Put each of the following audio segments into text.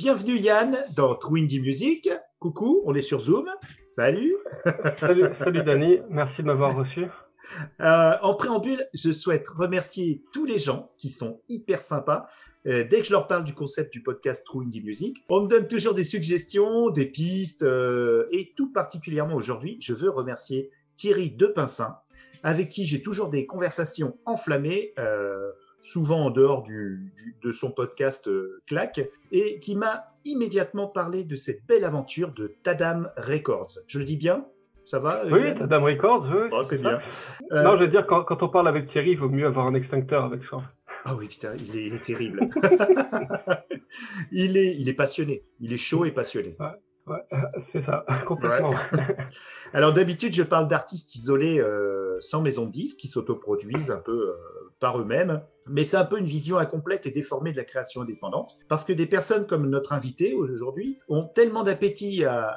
Euh, bienvenue Yann dans True Indie Music. Coucou, on est sur Zoom. Salut. salut, salut Dani, merci de m'avoir reçu. Euh, en préambule, je souhaite remercier tous les gens qui sont hyper sympas. Euh, dès que je leur parle du concept du podcast True Indie Music, on me donne toujours des suggestions, des pistes, et tout particulièrement aujourd'hui, je veux remercier Thierry Depincin, avec qui j'ai toujours des conversations enflammées souvent en dehors du, de son podcast euh, Clac, et qui m'a immédiatement parlé de cette belle aventure de Tadam Records. Je le dis bien? Ça va Oui, Tadam Records, oui. Oh, c'est bien. Euh, non, je veux dire, quand, quand, on parle avec Thierry, il vaut mieux avoir un extincteur avec soi. Ah oui, putain, il est, il est terrible. il, est, il est passionné. Il est chaud et passionné. Ouais. Ouais, c'est ça, complètement. Alors d'habitude, je parle d'artistes isolés euh, sans maison de disques qui s'autoproduisent un peu par eux-mêmes. Mais c'est un peu une vision incomplète et déformée de la création indépendante, parce que des personnes comme notre invité aujourd'hui ont tellement d'appétit à,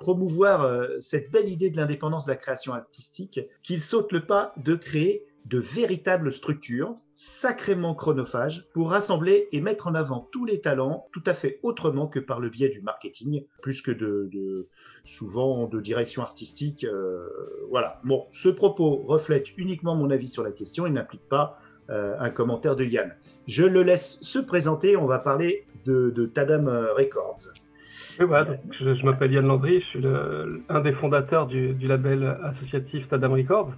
promouvoir euh, cette belle idée de l'indépendance de la création artistique qu'ils sautent le pas de créer de véritables structures sacrément chronophages pour rassembler et mettre en avant tous les talents tout à fait autrement que par le biais du marketing, plus que de, souvent de direction artistique. Euh, voilà. Bon, ce propos reflète uniquement mon avis sur la question et n'implique pas euh, un commentaire de Yann. Je le laisse se présenter. On va parler de, de Tadam Records. Oui, je, m'appelle Yann Landry, je suis le, un des fondateurs du, du, label associatif Tadam Records,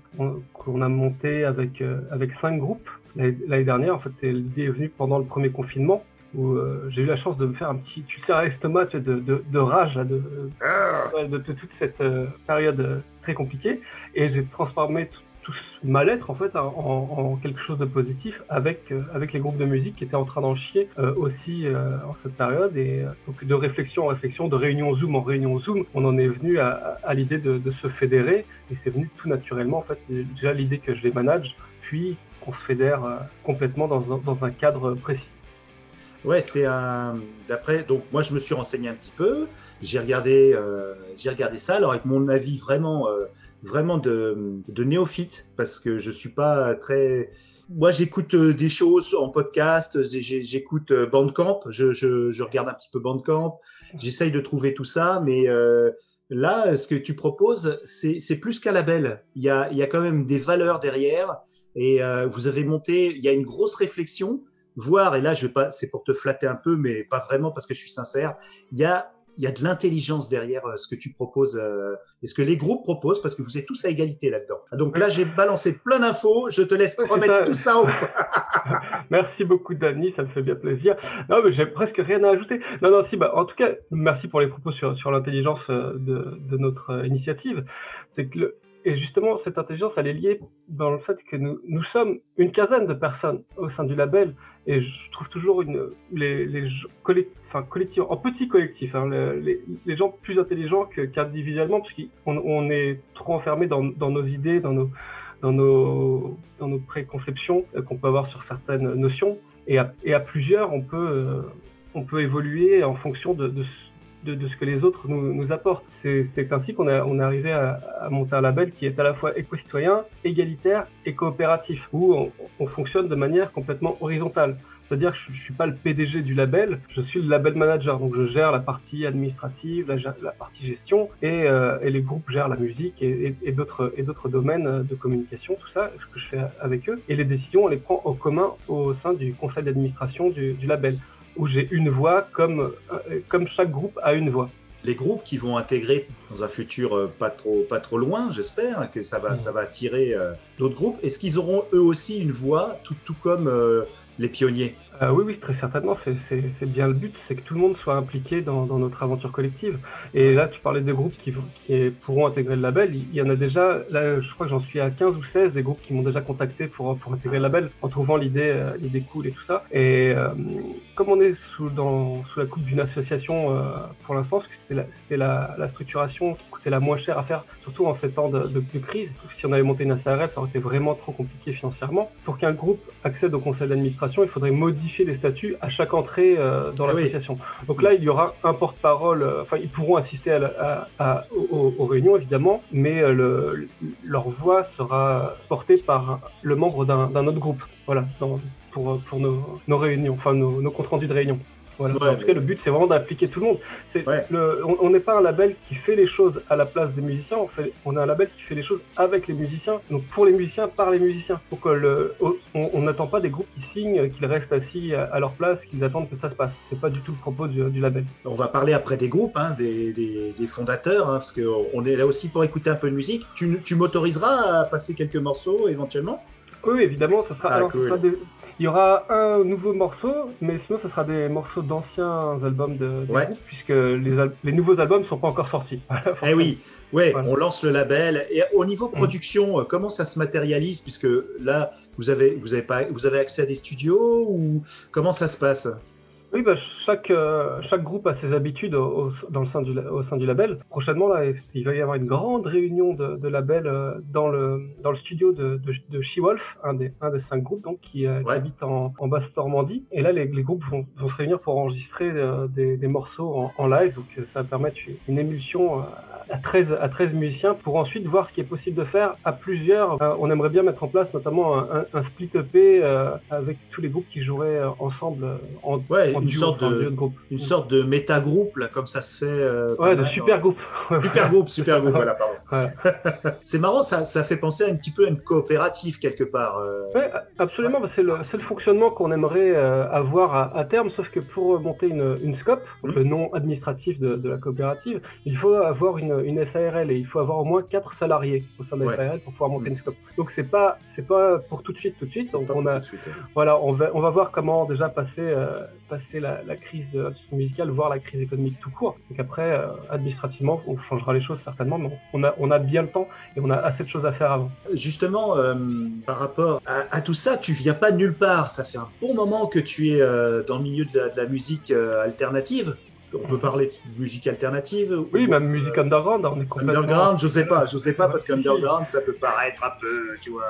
qu'on a monté avec, euh, avec cinq groupes l'année dernière. En fait, l'idée est venue pendant le premier confinement, où euh, j'ai eu la chance de me faire un petit sais, à l'estomac de, de, de, rage de, ah. de, toute cette euh, période très compliquée. Et j'ai transformé tout, tout mal-être en fait en, quelque chose de positif avec euh, avec les groupes de musique qui étaient en train d'en chier euh, aussi euh, en cette période et donc de réflexion en réflexion, de réunion Zoom en réunion Zoom, on en est venu à, l'idée de, se fédérer et c'est venu tout naturellement en fait déjà l'idée que je les manage puis qu'on se fédère complètement dans dans un cadre précis. Ouais, c'est un. D'après, donc moi je me suis renseigné un petit peu, j'ai regardé, j'ai regardé ça. Alors avec mon avis vraiment vraiment de, néophyte parce que je suis pas très. Moi, j'écoute euh, des choses en podcast, j'écoute euh, Bandcamp, je, je, regarde un petit peu Bandcamp, j'essaye de trouver tout ça, mais euh, là, ce que tu proposes, c'est plus qu'un label. Il y, a, il y a quand même des valeurs derrière et vous avez monté, il y a une grosse réflexion, voire, et là, je vais pas, c'est pour te flatter un peu, mais pas vraiment parce que je suis sincère, il y a il y a de l'intelligence derrière euh, ce que tu proposes euh, et ce que les groupes proposent parce que vous êtes tous à égalité là-dedans. Donc là, j'ai balancé plein d'infos. Je te laisse remettre tout ça au Merci beaucoup, Dani. Ça me fait bien plaisir. Non, mais j'ai presque rien à ajouter. Non, non, si, bah, en tout cas, merci pour les propos sur, sur l'intelligence euh, de, de notre initiative. C'est que le, et justement, cette intelligence, elle est liée dans le fait que nous, sommes une quinzaine de personnes au sein du label. Et je trouve toujours une, les, en petit collectif, hein, les, gens plus intelligents qu'individuellement, parce qu'on on est trop enfermé dans, nos idées, dans nos, préconceptions euh, qu'on peut avoir sur certaines notions. Et à, plusieurs, on peut, euh, on peut évoluer en fonction de, de de, ce que les autres nous, apportent. C'est ainsi qu'on on est arrivé à, monter un label qui est à la fois éco-citoyen, égalitaire et coopératif, où on, on fonctionne de manière complètement horizontale. C'est-à-dire que je ne suis pas le PDG du label, je suis le label manager. Donc je gère la partie administrative, la, partie gestion, et, euh, et, les groupes gèrent la musique et, et, d'autres domaines de communication, tout ça, ce que je fais avec eux. Et les décisions, on les prend en commun au sein du conseil d'administration du label où j'ai une voix comme, euh, comme chaque groupe a une voix. Les groupes qui vont intégrer dans un futur euh, pas trop, pas trop loin, j'espère, que ça va, ça va attirer euh, d'autres groupes, est-ce qu'ils auront eux aussi une voix, tout, tout comme les pionniers? Euh, oui, oui, très certainement. C'est bien le but, c'est que tout le monde soit impliqué dans, dans, notre aventure collective. Et là, tu parlais des groupes qui, qui pourront intégrer le label. Il y en a déjà, là, je crois que j'en suis à 15 ou 16 des groupes qui m'ont déjà contacté pour, pour intégrer le label en trouvant l'idée euh, l'idée cool et tout ça. Et euh, comme on est sous, dans, sous la coupe d'une association euh, pour l'instant, c'était la, la, la, structuration qui coûtait la moins cher à faire, surtout en ces temps de, de, de crise. Si on avait monté une SARL, ça aurait été vraiment trop compliqué financièrement. Pour qu'un groupe accède au conseil d'administration, il faudrait modifier des statuts à chaque entrée euh, dans ah l'association. Donc là, il y aura un porte-parole, euh, enfin, ils pourront assister à, à, aux, réunions, évidemment, mais euh, le, leur voix sera portée par le membre d'un autre groupe. Voilà, pour, pour nos, nos, réunions, enfin nos, nos comptes rendus de réunion. Voilà. en tout cas, le but, c'est vraiment d'impliquer tout le monde. Le, on n'est pas un label qui fait les choses à la place des musiciens, on, fait, on est un label qui fait les choses avec les musiciens, donc pour les musiciens, par les musiciens. Pour que le, on n'attend pas des groupes qui signent, qu'ils restent assis à leur place, qu'ils attendent que ça se passe. C'est pas du tout le propos du, label. On va parler après des groupes, hein, des, des, fondateurs, hein, parce qu'on est là aussi pour écouter un peu de musique. Tu, tu m'autoriseras à passer quelques morceaux éventuellement? Oui, évidemment, ça sera, ah, il y aura un nouveau morceau, mais sinon ce sera des morceaux d'anciens albums de, groupe, puisque les, les, nouveaux albums ne sont pas encore sortis. eh oui, ouais, on lance le label. Et au niveau mm. production, euh, comment ça se matérialise Puisque là, vous avez, vous avez, pas, vous avez accès à des studios ou comment ça se passe? Oui, bah, chaque, euh, chaque groupe a ses habitudes au, dans le sein du, au sein du label. Prochainement, là, il va y avoir une grande réunion de, de labels euh, dans, le, dans le studio de, de, de She-Wolf, un des, un des cinq groupes donc, qui, euh, habite en, en Basse-Normandie. Et là, les, les groupes vont, vont, se réunir pour enregistrer des, des, morceaux en, en, live. Donc, ça va permettre une émulsion à 13, à 13 musiciens pour ensuite voir ce qui est possible de faire à plusieurs. Euh, on aimerait bien mettre en place notamment un, un, split EP euh, avec tous les groupes qui joueraient euh, ensemble en, ouais, une sorte de, groupe. Une sorte de méta-groupe, là, comme ça se fait. ouais, de super groupe. super groupe, super groupe, voilà, pardon. c'est marrant, ça, ça fait penser à un petit peu à une coopérative quelque part. Ouais, absolument, c'est le, le, fonctionnement qu'on aimerait avoir à, à, terme, sauf que pour monter une, une scope, mmh. le nom administratif de, de la coopérative, il faut avoir une une, SARL et il faut avoir au moins 4 salariés au sein de la SARL pour pouvoir monter une scope. Donc c'est pas c'est pas pour tout de suite tout de suite. Donc on a voilà on va on va voir comment déjà passer euh, passer la, la crise de l'industrie musicale, voir la crise économique tout court. Donc après euh, administrativement on changera les choses certainement, mais on a on a bien le temps et on a assez de choses à faire avant. Justement euh, par rapport à, tout ça, tu viens pas de nulle part. Ça fait un bon moment que tu es dans le milieu de la musique alternative on peut parler de musique alternative Oui, même musique underground, on est complètement... Underground, je sais pas, je sais pas, parce qu'underground, ça peut paraître un peu, tu vois,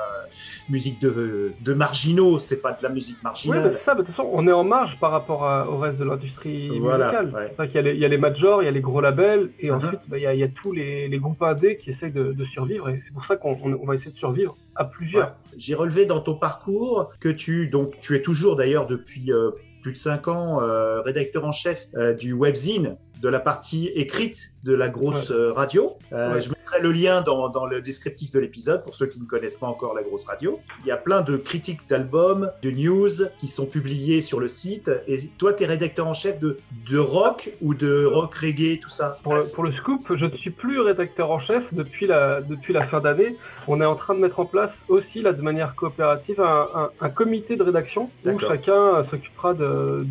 musique de, de marginaux, c'est pas de la musique marginale. Oui, ça, de toute façon, on est en marge par rapport au reste de l'industrie musicale. Il, y a les, il y a les majors, il y a les gros labels, et uh-huh. ensuite, bah, il, y a, il, y a, tous les, les groupes indés qui essaient de, de survivre, et c'est pour ça qu'on on va essayer de survivre à plusieurs. J'ai relevé dans ton parcours que tu, donc, tu es toujours d'ailleurs depuis euh, plus de 5 ans euh, rédacteur en chef euh, du webzine de la partie écrite de la grosse euh, radio. Je mettrai le lien dans, dans le descriptif de l'épisode pour ceux qui ne connaissent pas encore la grosse radio. Il y a plein de critiques d'albums, de news qui sont publiées sur le site. Et toi, tu es rédacteur en chef de, de rock ou de rock reggae, tout ça? Pour, pour le scoop, je ne suis plus rédacteur en chef depuis la, depuis la fin d'année on est en train de mettre en place aussi, là, de manière coopérative, un, comité de rédaction où chacun s'occupera de,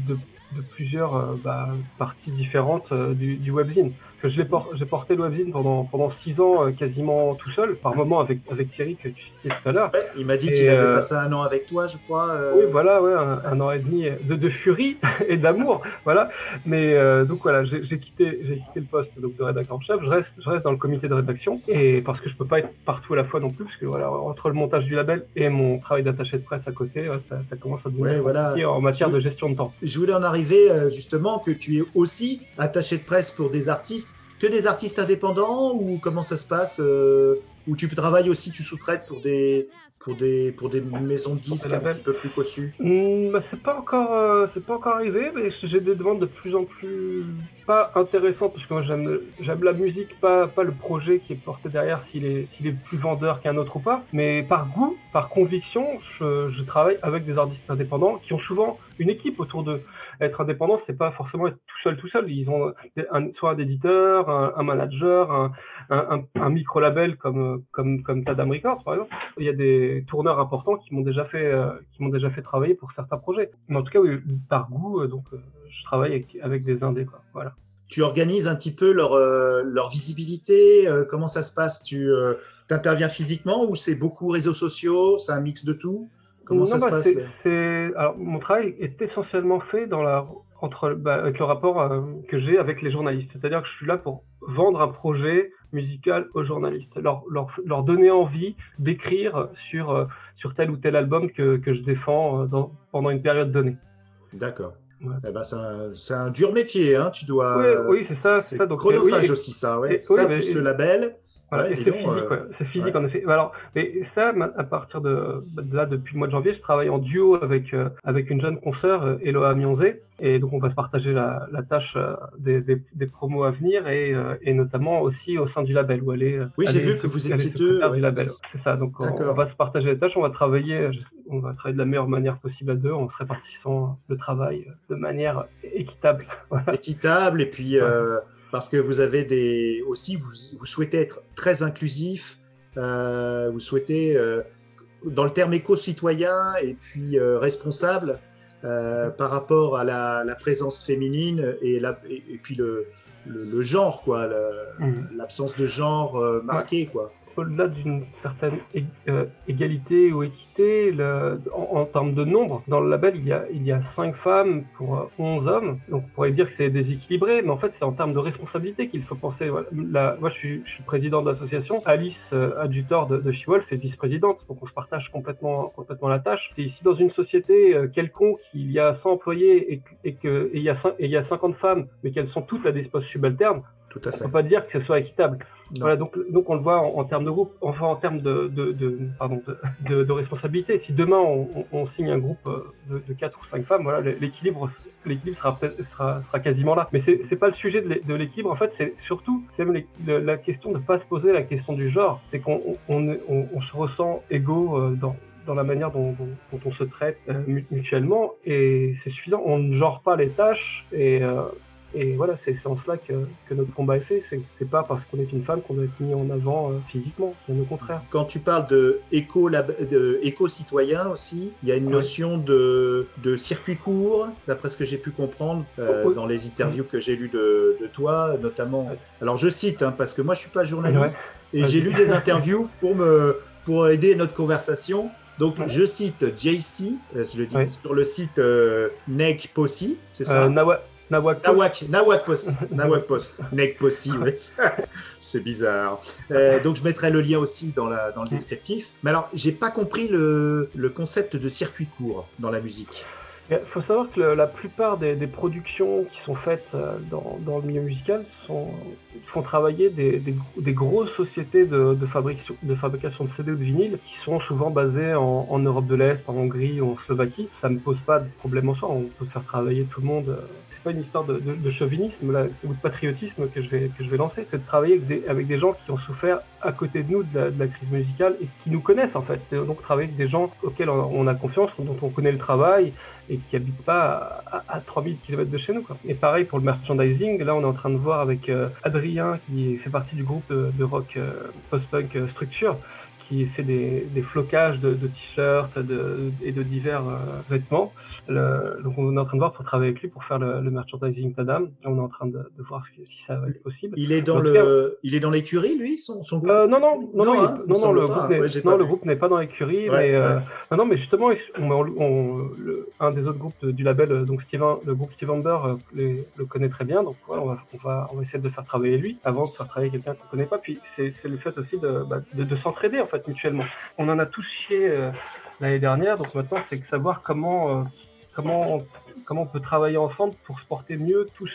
plusieurs euh, bah, parties différentes euh, du, du webzine j'ai porté webzine pendant, pendant six ans euh, quasiment tout seul, par moment avec, avec Thierry que tu citais tout à l'heure. il m'a dit qu'il avait euh, passé un an avec toi, je crois. Euh. Oui, voilà, ouais, un, an et demi de, de furie et d'amour, voilà. Mais donc voilà, j'ai quitté, j'ai quitté le poste donc, de rédacteur en chef. Je reste, je reste dans le comité de rédaction et parce que je peux pas être partout à la fois non plus, parce que voilà, entre le montage du label et mon travail d'attaché de presse à côté, ça, ça, commence à devenir voilà. en matière de gestion de temps. Je voulais en arriver justement que tu es aussi attaché de presse pour des artistes que des artistes indépendants ou comment ça se passe euh, Ou tu travailles aussi, tu sous-traites pour des, pour des, pour des maisons de disques un petit peu plus cossues? Mmh, bah, C'est pas encore, euh, pas encore arrivé, mais j'ai des demandes de plus en plus pas intéressantes parce que moi j'aime, la musique, pas, pas le projet qui est porté derrière, s'il est, est plus vendeur qu'un autre ou pas. Mais par goût, par conviction, je, je travaille avec des artistes indépendants qui ont souvent une équipe autour d'eux être indépendant, c'est pas forcément être tout seul, tout seul. Ils ont soit un éditeur, un, manager, un, un micro-label comme, comme, comme Tadam Records, par exemple. Il y a des tourneurs importants qui m'ont déjà fait, euh, qui m'ont déjà fait travailler pour certains projets. Mais en tout cas, oui, par goût, euh, donc, euh, je travaille avec, avec, des indés, quoi. Voilà. Tu organises un petit peu leur, leur visibilité Comment ça se passe? Tu interviens physiquement ou c'est beaucoup réseaux sociaux? C'est un mix de tout? Comment ça se bah, passe Alors, mon travail est essentiellement fait dans la... Entre, bah, avec le rapport euh, que j'ai avec les journalistes. C'est-à-dire que je suis là pour vendre un projet musical aux journalistes, leur, leur, leur donner envie d'écrire sur, euh, sur tel ou tel album que, que je défends euh, dans, pendant une période donnée. D'accord. Eh ben, c'est un, un, dur métier, hein. tu dois. Oui, oui c'est ça. C'est chronophage aussi, ça. Ouais. ça, plus le label. Voilà, c'est physique, euh, c'est physique en effet. Alors, mais ça, à partir de, là, depuis le mois de janvier, je travaille en duo avec euh, avec une jeune consoeur, euh, Eloa Mionzé, Et donc, on va se partager la, tâche euh, des, des, promos à venir et, euh, et, notamment aussi au sein du label où aller. Oui, j'ai vu que vous étiez deux. du label. C'est ça. Donc, on, va se partager les tâches. On va travailler, on va travailler de la meilleure manière possible à deux en se répartissant le travail de manière équitable. Équitable et puis parce que vous avez des aussi vous, vous souhaitez être très inclusif. vous souhaitez dans le terme éco-citoyen et puis responsable. Euh, par rapport à la, présence féminine et, la, et, puis le, le, genre, quoi, mm. l'absence de genre euh, marqué, quoi au-delà d'une certaine euh, égalité ou équité, en, termes de nombre, dans le label, il y a, il y a 5 femmes pour 11 hommes. Donc on pourrait dire que c'est déséquilibré, mais en fait, c'est en termes de responsabilité qu'il faut penser. moi, je suis, je président de l'association. Alice euh, Adjutor de, de She-Wolf est vice-présidente, donc on se partage complètement, complètement la tâche. Et si dans une société euh, quelconque, il y a 100 employés et, et qu'il y, a et il y a 50 femmes, mais qu'elles sont toutes à des postes subalternes, Tout à fait. on ne peut pas dire que ce soit équitable. Voilà, donc, donc on le voit en, termes de groupe, enfin en termes de, de, de pardon, de, de, responsabilité. Si demain on, on, signe un groupe euh, de, de 4 ou 5 femmes, voilà, l'équilibre, l'équilibre sera, sera, sera, quasiment là. Mais c'est, c'est pas le sujet de l'équilibre, en fait, c'est surtout même la question de pas se poser la question du genre. C'est qu'on on, on, se ressent égaux euh, dans, dans la manière dont, dont, dont on se traite euh, mutuellement et c'est suffisant. On ne genre pas les tâches et et voilà, c'est en cela que, que, notre combat est fait. C'est pas parce qu'on est une femme qu'on doit être mis en avant euh, physiquement, bien au contraire. Quand tu parles de éco-citoyen aussi, il y a une notion de, de, circuit court, d'après ce que j'ai pu comprendre euh, dans les interviews que j'ai lues de, de, toi, notamment. Alors je cite, hein, parce que moi je suis pas journaliste, et j'ai lu des interviews pour, me, pour aider notre conversation. Donc, je cite JC, euh, je le dis, sur le site euh, Neg Possi, c'est ça? Nawak Nawak, Nawak Post. Nawak Post. Nek Possi, c'est bizarre. Euh, donc je mettrai le lien aussi dans, la, dans le descriptif. Mais alors, j'ai pas compris le, le, concept de circuit court dans la musique. Il faut savoir que la plupart des, des, productions qui sont faites euh, dans, dans, le milieu musical sont, font travailler des, des, des grosses sociétés de, de, fabrication, de fabrication de CD ou de vinyle qui sont souvent basées en, en Europe de l'Est, en Hongrie ou en Slovaquie. Ça ne pose pas de problème en soi, on peut faire travailler tout le monde euh, pas une histoire de, chauvinisme ou de patriotisme que je vais, que je vais lancer, c'est de travailler avec des, avec des gens qui ont souffert à côté de nous de la, crise musicale et qui nous connaissent en fait. Donc travailler avec des gens auxquels on a confiance, dont on connaît le travail et qui habitent pas à, à, 3000 km de chez nous. Quoi. Et pareil pour le merchandising, là on est en train de voir avec euh, Adrien qui fait partie du groupe de, rock euh, post-punk euh, Structure qui fait des, des flocages de, t-shirts et de divers vêtements donc on est en train de voir pour travailler avec lui pour faire le, le merchandising Tadam. On est en train de, de voir si, ça va être possible. Il est dans le, il est dans l'écurie lui, son, son groupe? Euh, non non non non, hein, non, non, le, groupe n'est, non le groupe n'est pas dans l'écurie, mais euh, non, non mais justement on, on, le, un des autres groupes du label euh, donc Steven, le groupe Steve Amber euh, le connaît très bien, donc voilà, on va on va on va essayer de faire travailler lui avant de faire travailler quelqu'un qu'on connaît pas. Puis c'est, le fait aussi de, bah, de, de s'entraider en fait mutuellement. On en a tous chié l'année dernière, donc maintenant c'est de savoir comment comment, comment on peut travailler ensemble pour se porter mieux tous.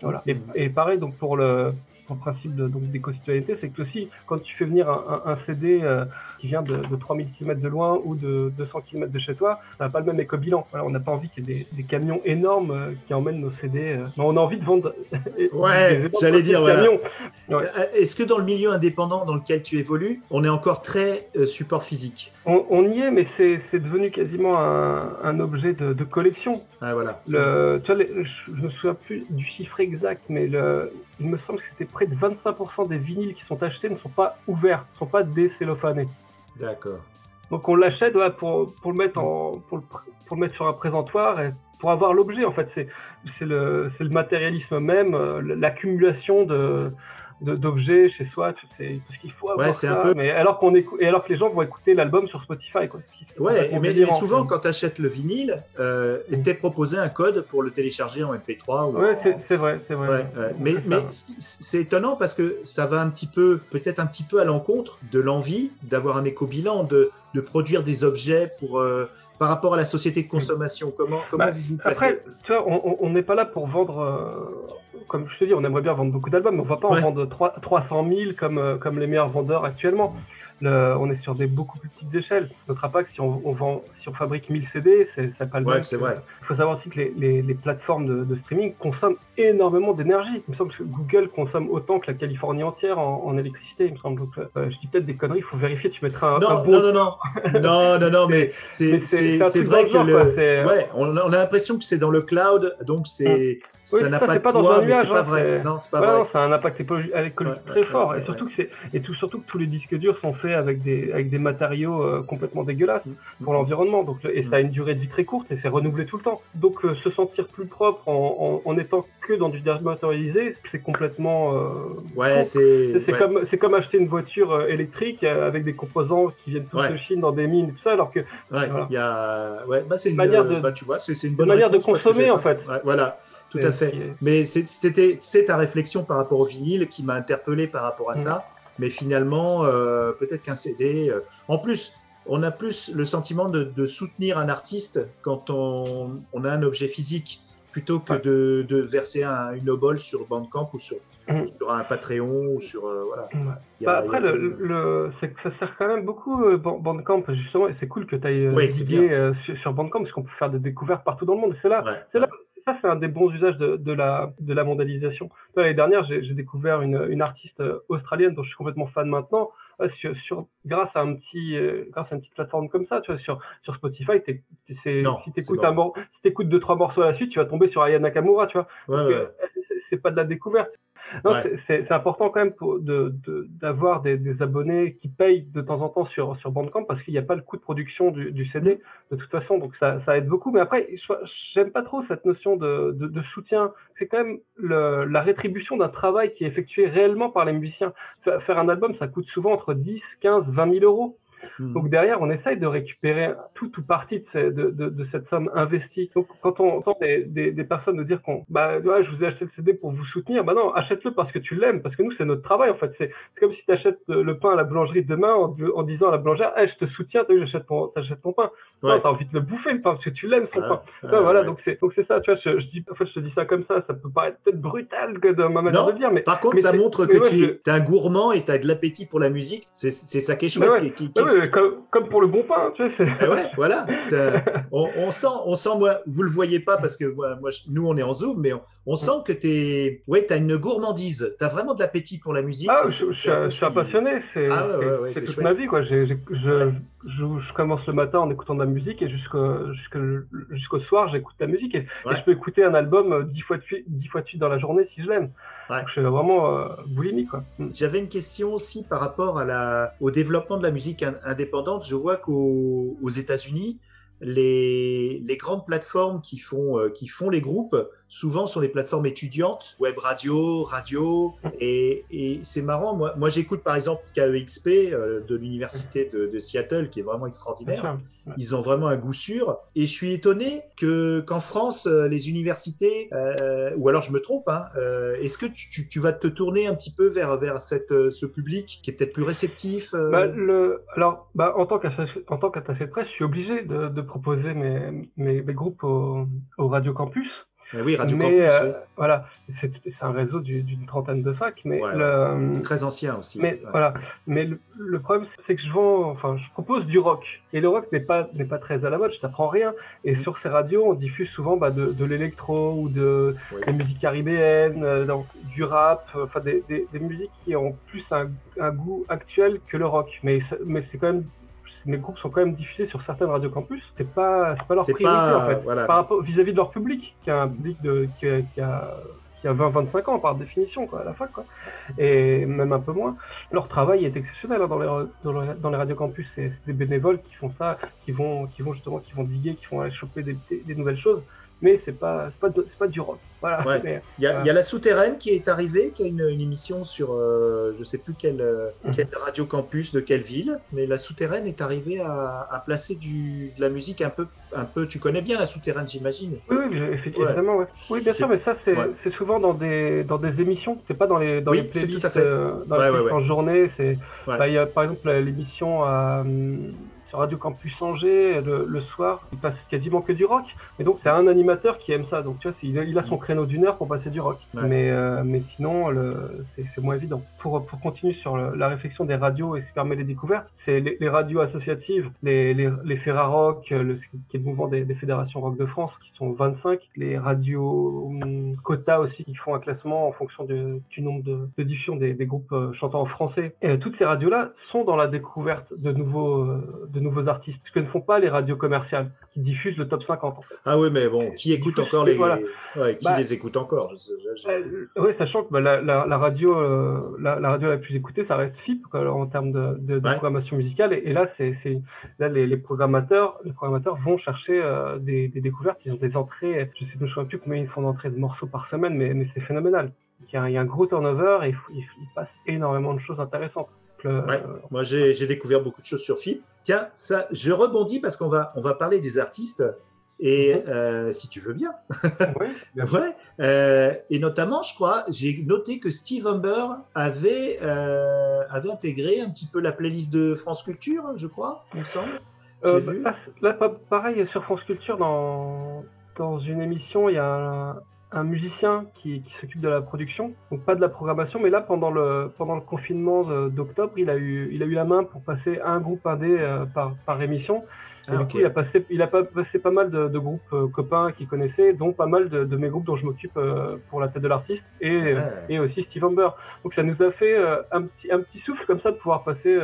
Voilà. Et, et pareil, donc pour le, le principe de, donc, d'éco-citoyenneté, c'est que aussi, quand tu fais venir un, un, CD euh, qui vient de, de 3000 km de loin ou de 200 km de chez toi, ça n'a pas le même éco-bilan. Voilà, on n'a pas envie qu'il y ait des, des camions énormes euh, qui emmènent nos CD. Euh, on a envie de vendre. ouais, j'allais dire, voilà. Ouais. Est-ce que dans le milieu indépendant dans lequel tu évolues, on est encore très support physique? On, on, y est, mais c'est, c'est devenu quasiment un, un objet de, de, collection. Ah, voilà. Le, tu vois, les, je ne me souviens plus du chiffre exact, mais le, il me semble que c'était près de 25% des vinyles qui sont achetés ne sont pas ouverts, ne sont pas décellophanés. D'accord. Donc on l'achète pour, pour, le mettre en, pour, le, pour le mettre sur un présentoir et pour avoir l'objet en fait. C'est le, le matérialisme même, euh, l'accumulation de, d'objets chez soi, tu sais, tout ce qu'il faut avoir ouais, ça, un peu... mais alors qu'on écoute, et alors que les gens vont écouter l'album sur Spotify, quoi. Ouais, mais, mais, souvent, quand tu achètes le vinyle, euh, t'es proposé un code pour le télécharger en MP3. Ou ouais, c'est vrai, c'est vrai. Ouais, ouais. Mais, mais c'est étonnant parce que ça va un petit peu, peut-être un petit peu à l'encontre de l'envie d'avoir un éco-bilan, de, de produire des objets pour, euh, par rapport à la société de consommation. Comment, comment bah, vous vous placez? Après, tu vois, on n'est pas là pour vendre. Euh comme je te dis, on aimerait bien vendre beaucoup d'albums, mais on va pas en vendre 3, 300 000 comme, comme les meilleurs vendeurs actuellement on est sur des beaucoup plus petites échelles. Notre impact, si on, vend, si on fabrique 1000 CD, c'est pas le ouais, c'est vrai. Il faut savoir aussi que les, les, plateformes de, streaming consomment énormément d'énergie. Il me semble que Google consomme autant que la Californie entière en, électricité. Il me semble. Donc, euh, je dis peut-être des conneries. Il faut vérifier. Tu mettras un, non, bon... non, non, non, non, non, non, mais c'est vrai que le... ouais, on, a l'impression que c'est dans le cloud, donc c'est ça n'a pas de poids, mais c'est pas hein, vrai. Non, c'est pas vrai. c'est un impact écologique très fort, et surtout que c'est et tout surtout que tous les disques durs sont faits avec des, avec des matériaux euh, complètement dégueulasses pour l'environnement. Donc, et ça a une durée de vie très courte et c'est renouvelé tout le temps. Donc, euh, se sentir plus propre en, en, étant que dans du dématérialisé, c'est complètement. Euh, ouais, c'est. C'est comme, comme acheter une voiture électrique avec des composants qui viennent tous de Chine dans des mines et tout ça, alors que. Ouais, il y a. Ouais, bah, c'est une manière de. Bah, tu vois, c'est une bonne manière de consommer en fait. voilà. Tout à fait. Mais c'était c'est ta réflexion par rapport au vinyle qui m'a interpellé par rapport à mm. ça mais finalement, euh, peut-être qu'un CD. Euh, en plus, on a plus le sentiment de, soutenir un artiste quand on, a un objet physique plutôt que de, verser un, une obole sur Bandcamp ou sur, mmh. sur un Patreon ou sur euh, voilà. Bah, après, le, ça sert quand même beaucoup Bandcamp justement et c'est cool que tu ailles oui, sur, Bandcamp parce qu'on peut faire des découvertes partout dans le monde. C'est là, c'est là ça, c'est un des bons usages de, de la, de la mondialisation. L'année dernière, j'ai découvert une, une, artiste euh, australienne dont je suis complètement fan maintenant, euh, sur, sur, grâce à un petit, euh, grâce à une petite plateforme comme ça, tu vois, sur, sur Spotify, es, si t'écoutes un si écoutes deux trois morceaux à la suite, tu vas tomber sur Aya Nakamura, tu vois. Ouais, ouais. C'est pas de la découverte. Non, c'est important quand même d'avoir de, des, des, abonnés qui payent de temps en temps sur, sur Bandcamp parce qu'il n'y a pas le coût de production du, du, CD de toute façon, donc ça, ça aide beaucoup. Mais après, j'aime pas trop cette notion de, de, de soutien. C'est quand même le, la rétribution d'un travail qui est effectué réellement par les musiciens. Faire un album, ça coûte souvent entre 10, 15, 20 000 euros. Hmm. Donc derrière, on essaye de récupérer tout ou partie de, de, de, de, cette somme investie. Donc quand on entend des, des, des personnes nous dire qu'on, bah, ouais, je vous ai acheté le CD pour vous soutenir, bah non, achète-le parce que tu l'aimes, parce que nous c'est notre travail en fait. C'est comme si tu achètes le pain à la boulangerie demain en, en disant à la boulangère, hey, je te soutiens, j'achète ton, t'achètes ton pain. Ouais. Non, t'as envie de le bouffer le pain parce que tu l'aimes son pain. voilà, donc c'est donc c'est ça. Tu vois, je, je, dis, en fait, je te dis ça comme ça, ça peut paraître peut-être brutal que de ma manière de dire, mais par contre, ça montre que tu es un gourmand et tu as de l'appétit pour la musique. C'est ça qui est chouette. Qui, qui, comme, pour le bon pain, tu sais. Eh ouais, voilà. On, sent, on sent, moi, vous le voyez pas parce que moi, nous, on est en Zoom, mais on, sent que tu ouais, as une gourmandise. Tu as vraiment de l'appétit pour la musique. Ah, je, suis un passionné. C'est ah, toute ma vie, quoi. je, je, commence le matin en écoutant de la musique et jusqu'au soir, j'écoute la musique et, je peux écouter un album dix fois de suite, dix fois de suite dans la journée si je l'aime. Je suis vraiment euh, boulimique. Mm. J'avais une question aussi par rapport à la, au développement de la musique indépendante. Je vois qu'aux États-Unis, les, les, grandes plateformes qui font, euh, qui font les groupes, souvent sont les plateformes étudiantes, web radio, radio. Et, et c'est marrant, moi, moi j'écoute par exemple KEXP euh, de l'université de, de, Seattle, qui est vraiment extraordinaire. Ils ont vraiment un goût sûr. Et je suis étonné que qu'en France, euh, les universités, euh, ou alors je me trompe, hein, est-ce que tu, tu, vas te tourner un petit peu vers, vers cette, ce public qui est peut-être plus réceptif bah, le, Alors, bah, en tant qu'attaché de presse, je suis obligé de, de proposer mes, mes, mes groupes au, au Radio Campus. Eh oui, Radio mais, Campus. Euh, voilà, c'est un réseau d'une trentaine de facs, mais le, très ancien aussi. Mais voilà, mais le, problème c'est que je vends, enfin, je propose du rock, et le rock n'est pas n'est pas très à la mode, je t'apprends rien. Et sur ces radios, on diffuse souvent bah, de, de l'électro ou de des musiques caribéennes, euh, donc, du rap, enfin des, des, des, musiques qui ont plus un, un goût actuel que le rock. Mais mais c'est quand même mes groupes sont quand même diffusés sur certaines radios campus. C'est pas, c'est pas leur priorité en fait. Par rapport vis-à-vis de leur public, qui a un public de, qui, a, qui a, qui a 20-25 ans par définition quoi, à la fac, quoi. et même un peu moins. Leur travail est exceptionnel hein, dans, les, dans, les, dans les radios campus. C'est des bénévoles qui font ça, qui vont, qui vont justement, qui vont diguer, qui vont aller choper des, des nouvelles choses mais c'est pas pas, pas du rock. Voilà. il, y a, il y, a, la souterraine qui est arrivée, qui a une, une émission sur euh, je sais plus quelle, euh, mhm. quelle, radio campus de quelle ville, mais la souterraine est arrivée à, à, placer du, de la musique un peu un peu. Tu connais bien la souterraine, j'imagine. Oui, oui, effectivement. Ouais. Oui, bien sûr, mais ça c'est souvent dans des dans des émissions. C'est pas dans les dans les playlists tout à fait. Euh, dans les en journée. C'est bah, il y a par exemple l'émission à sur Radio Campus Angers le, soir, il passe quasiment que du rock. Et donc c'est un animateur qui aime ça. Donc tu vois, il a, son créneau d'une heure pour passer du rock. Mais, euh, mais sinon, c'est moins évident. Pour, pour continuer sur la réflexion des radios et ce qui permet les découvertes, c'est les, radios associatives, les, les, les Ferrarock, le, qui est le mouvement des, fédérations rock de France, qui sont 25, les radios hum, quota aussi, qui font un classement en fonction du, nombre de, de diffusions des, des groupes euh, chantant en français. Et toutes ces radios-là sont dans la découverte de nouveaux, euh, de nouveaux artistes, ce que ne font pas les radios commerciales qui diffusent le top 50. En fait. Ah oui, mais bon, qui écoute encore les, voilà. ouais, qui bah, les écoute encore euh, Oui, sachant que bah, la, la, radio, euh, la, la, radio la plus écoutée, ça reste FIP quoi, en termes de, de, de programmation musicale. Et, et là, c'est là les, les, programmateurs, les programmateurs vont chercher euh, des, des, découvertes. Ils ont des entrées. Je sais, je ne sais plus combien ils font d'entrées de morceaux par semaine, mais, mais c'est phénoménal. Il y, a, il y, a, un gros turnover et il, il, il passe énormément de choses intéressantes. Ouais, moi, j'ai découvert beaucoup de choses sur FIP. Tiens, ça, je rebondis parce qu'on va, on va parler des artistes. Et mhm. euh, si tu veux bien. ouais. Euh, et notamment, je crois, j'ai noté que Steve Humber avait, euh, avait intégré un petit peu la playlist de France Culture, je crois, il me semble. Euh, bah, là, là, pareil, sur France Culture, dans, dans une émission, il y a un, un musicien qui, qui s'occupe de la production, donc pas de la programmation, mais là pendant le pendant le confinement d'octobre, il a eu il a eu la main pour passer un groupe indé euh, par par émission. Et ah, du coup, il a passé il a passé pas mal de, de groupes euh, copains qu'il connaissait, dont pas mal de, de mes groupes dont je m'occupe euh, pour la tête de l'artiste et et aussi Steve Humber. Donc ça nous a fait un petit un petit souffle comme ça de pouvoir passer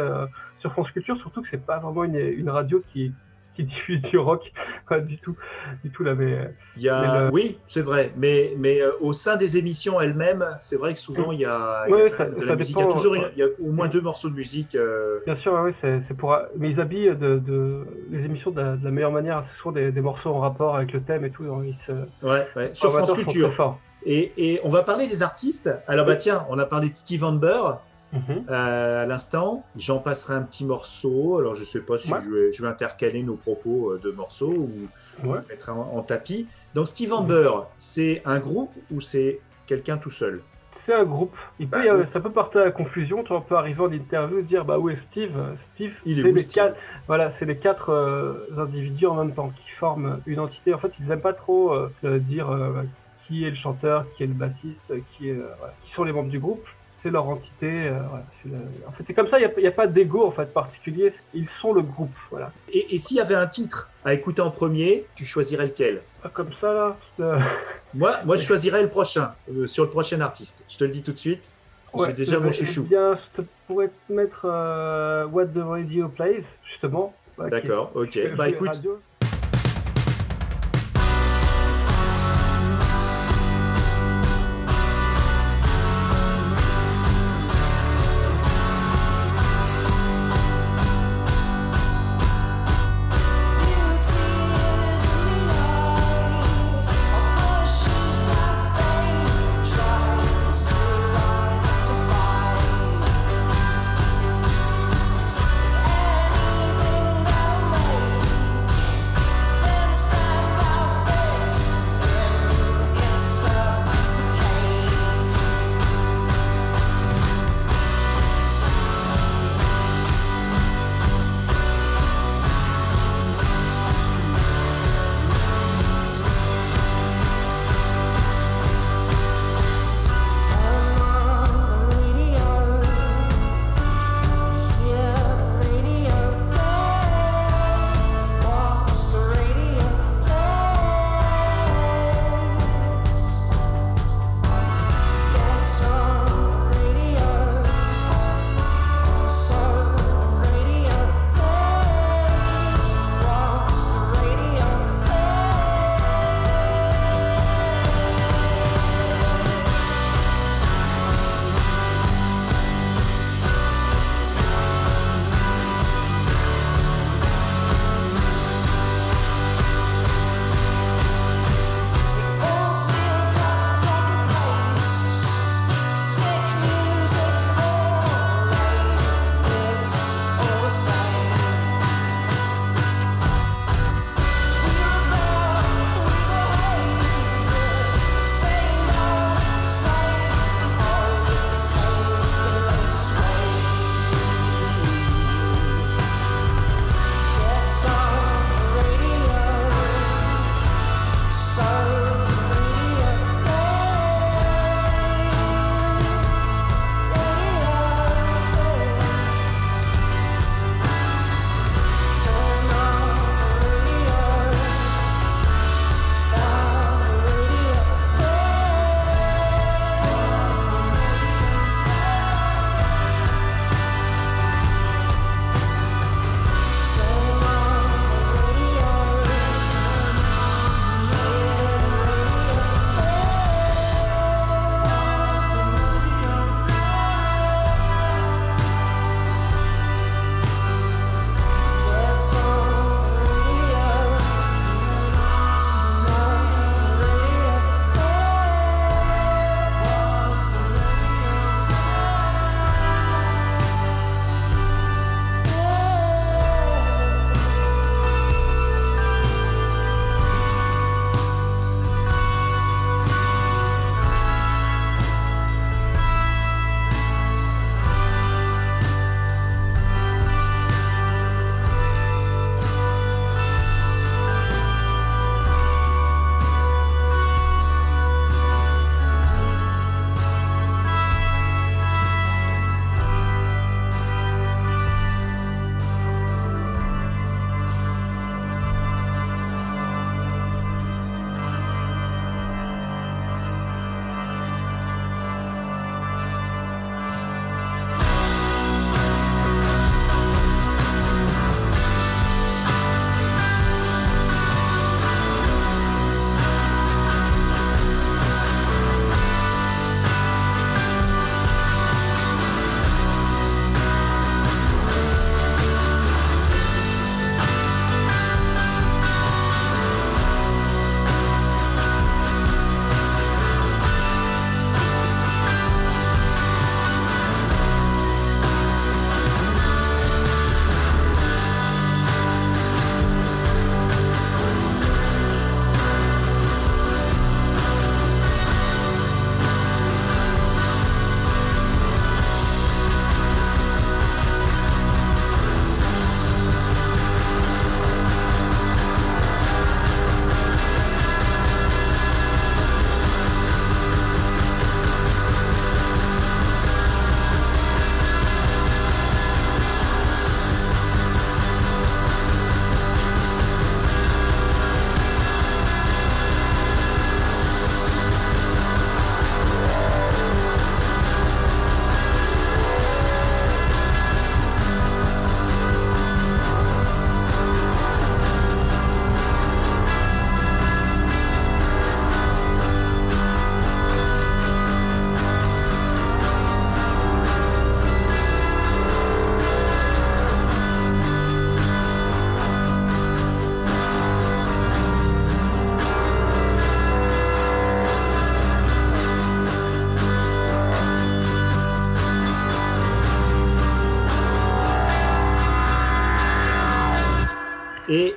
sur France Culture, surtout que c'est pas vraiment une, une radio qui qui diffuse du rock, pas du tout, du tout là. Mais, il y a, oui, c'est vrai, mais mais euh, au sein des émissions elles-mêmes, c'est vrai que souvent il y a, il y toujours il y a au moins deux morceaux de musique. Euh. Bien sûr, oui, c'est pour, mais ils habillent de, de les émissions de la, meilleure manière. Ce sont des, des, morceaux en rapport avec le thème et tout. Ils se, ouais, ouais. sur France Culture. Et, et, on va parler des artistes. Alors bah tiens, on a parlé de Steve Amber. Mhm. Euh, à l'instant. J'en passerai un petit morceau. Alors, je sais pas si je, vais, je, vais, intercaler nos propos euh, de morceaux ou je mettrai en, tapis. Donc, Steve Amber, c'est un groupe ou c'est quelqu'un tout seul? C'est un groupe. Il peut, ça peut porter à la confusion. Tu peux arriver en interview et dire bah où est Steve? Steve, c'est les quatre. Voilà, c'est les quatre euh, individus en même temps qui forment une entité. En fait, ils n'aiment pas trop dire qui est le chanteur, qui est le bassiste, qui, est, qui sont les membres du groupe leur entité. Euh, en fait, c'est comme ça, il n'y a, pas d'ego en fait particulier. Ils sont le groupe. Voilà. Et, et s'il y avait un titre à écouter en premier, tu choisirais lequel? Ah, Comme ça, là Moi, moi, je choisirais le prochain, euh, sur le prochain artiste. Je te le dis tout de suite. J'ai déjà mon chouchou. Bien, je pourrais te mettre euh, What the Radio Plays, justement. D'accord, ok. Bah écoute.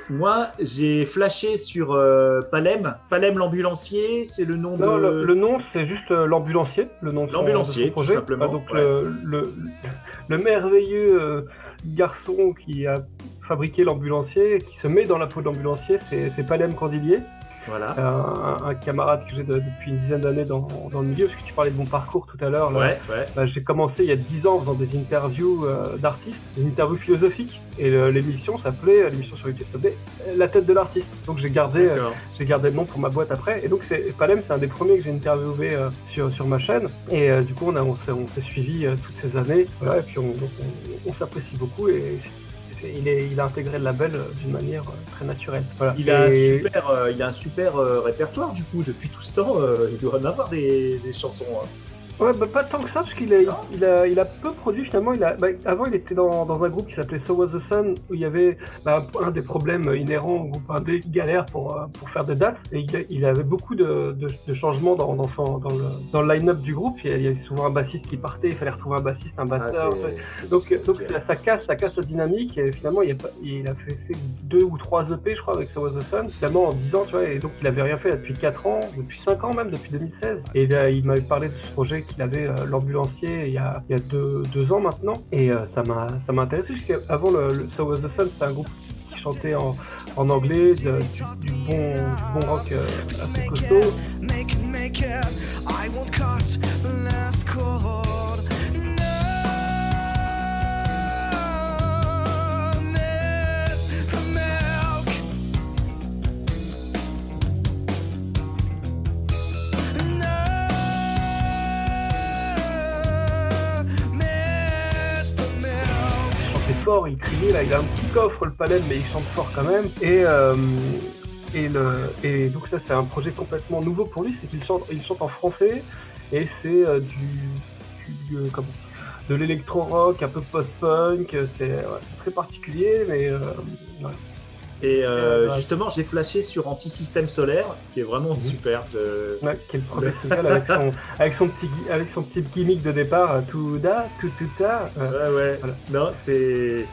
Moi, j'ai flashé sur euh, Palem. Palem l'ambulancier, c'est le nom Non, de. le, le nom, c'est juste euh, l'ambulancier. Le nom L'ambulancier, tout simplement, Ah, donc ouais. le, le, le merveilleux euh, garçon qui a fabriqué l'ambulancier, qui se met dans la peau de l'ambulancier, c'est c'est Palem Candilier, Voilà. un, un camarade que j'ai de- depuis une dizaine d'années dans, dans le milieu, parce que tu parlais de mon parcours tout à l'heure. Ouais, ouais. Bah, j'ai commencé il y a 10 ans en faisant des interviews euh, d'artistes, des interviews philosophiques, et l'émission s'appelait, l'émission sur YouTube s'appelait euh, La tête de l'artiste. Donc j'ai gardé, euh, j'ai gardé le nom pour ma boîte après. Et donc c'est Palem, c'est un des premiers que j'ai interviewé euh, sur, sur ma chaîne. Et euh, du coup on, a, on s'est, suivi euh, toutes ces années. Voilà, et puis on, donc, on, on s'apprécie beaucoup et il, est, il a intégré le label euh, d'une manière euh, très naturelle. Voilà. Il a, un Et- super, euh, il a un super répertoire du coup depuis tout ce temps. il doit en avoir des, des chansons. hein. Ouais, bah, pas tant que ça, parce qu'il a, il a, il a peu produit finalement. Il a, bah, avant, il était dans, dans un groupe qui s'appelait So Was the Sun, où il y avait bah, un des problèmes inhérents au groupe indé, galère pour, euh, pour faire des dates. Et il, avait beaucoup de, de, de changements dans, dans, son, dans le, dans le line-up du groupe. Il y, avait souvent un bassiste qui partait, il fallait retrouver un bassiste, un Ah, batteur. c'est- donc, c'est- donc ça, ça casse, ça casse la dynamique. Et finalement, il a, il a fait, fait deux ou trois EP, je crois, avec So Was the Sun. Finalement, en 10 ans, tu vois. Et donc, il avait rien fait depuis 4 ans, depuis 5 ans même, depuis 2016. Et là, il m'avait parlé de ce projet qu'il avait, euh, l'ambulancier, il y a, il y a deux, deux ans maintenant. Et euh, ça m'a ça m'a intéressé, parce qu'avant, le, So Was the Sun, c'était un groupe qui chantait en, en anglais, du, bon, bon rock euh, assez costaud. Il criait, là, il a un petit coffre le palais, mais il chante fort quand même. Et, euh, et, le, et donc ça c'est un projet complètement nouveau pour lui, c'est qu'il chante, il chante en français et c'est euh, du, euh, comment, de l'électro-rock, un peu post-punk, c'est très particulier, mais. Et euh, justement, j'ai flashé sur Anti-Système Solaire, qui est vraiment Mhm. super. Je- Ouais, quel avec son, avec son petit avec son petit gimmick de départ, euh, tout da, tout tout da. euh, Ouais, ouais. Voilà. Non, c'est.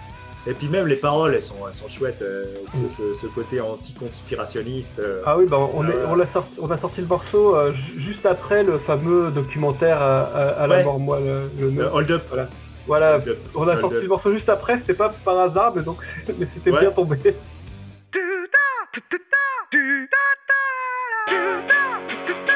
Et puis même les paroles, elles sont, elles sont chouettes. euh, ce, ce- ce côté anti-conspirationniste. euh. Ah oui, bah on, Ouais. est, on, a sorti, on a sorti le morceau euh, ju- juste après le fameux documentaire à, à, à la mort, moi, le, le. Euh, hold up. Voilà, on a sorti le morceau juste après, c'était pas par hasard, mais donc mais c'était Ouais. bien tombé. do da da da do da do da.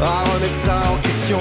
À remettre ça en question.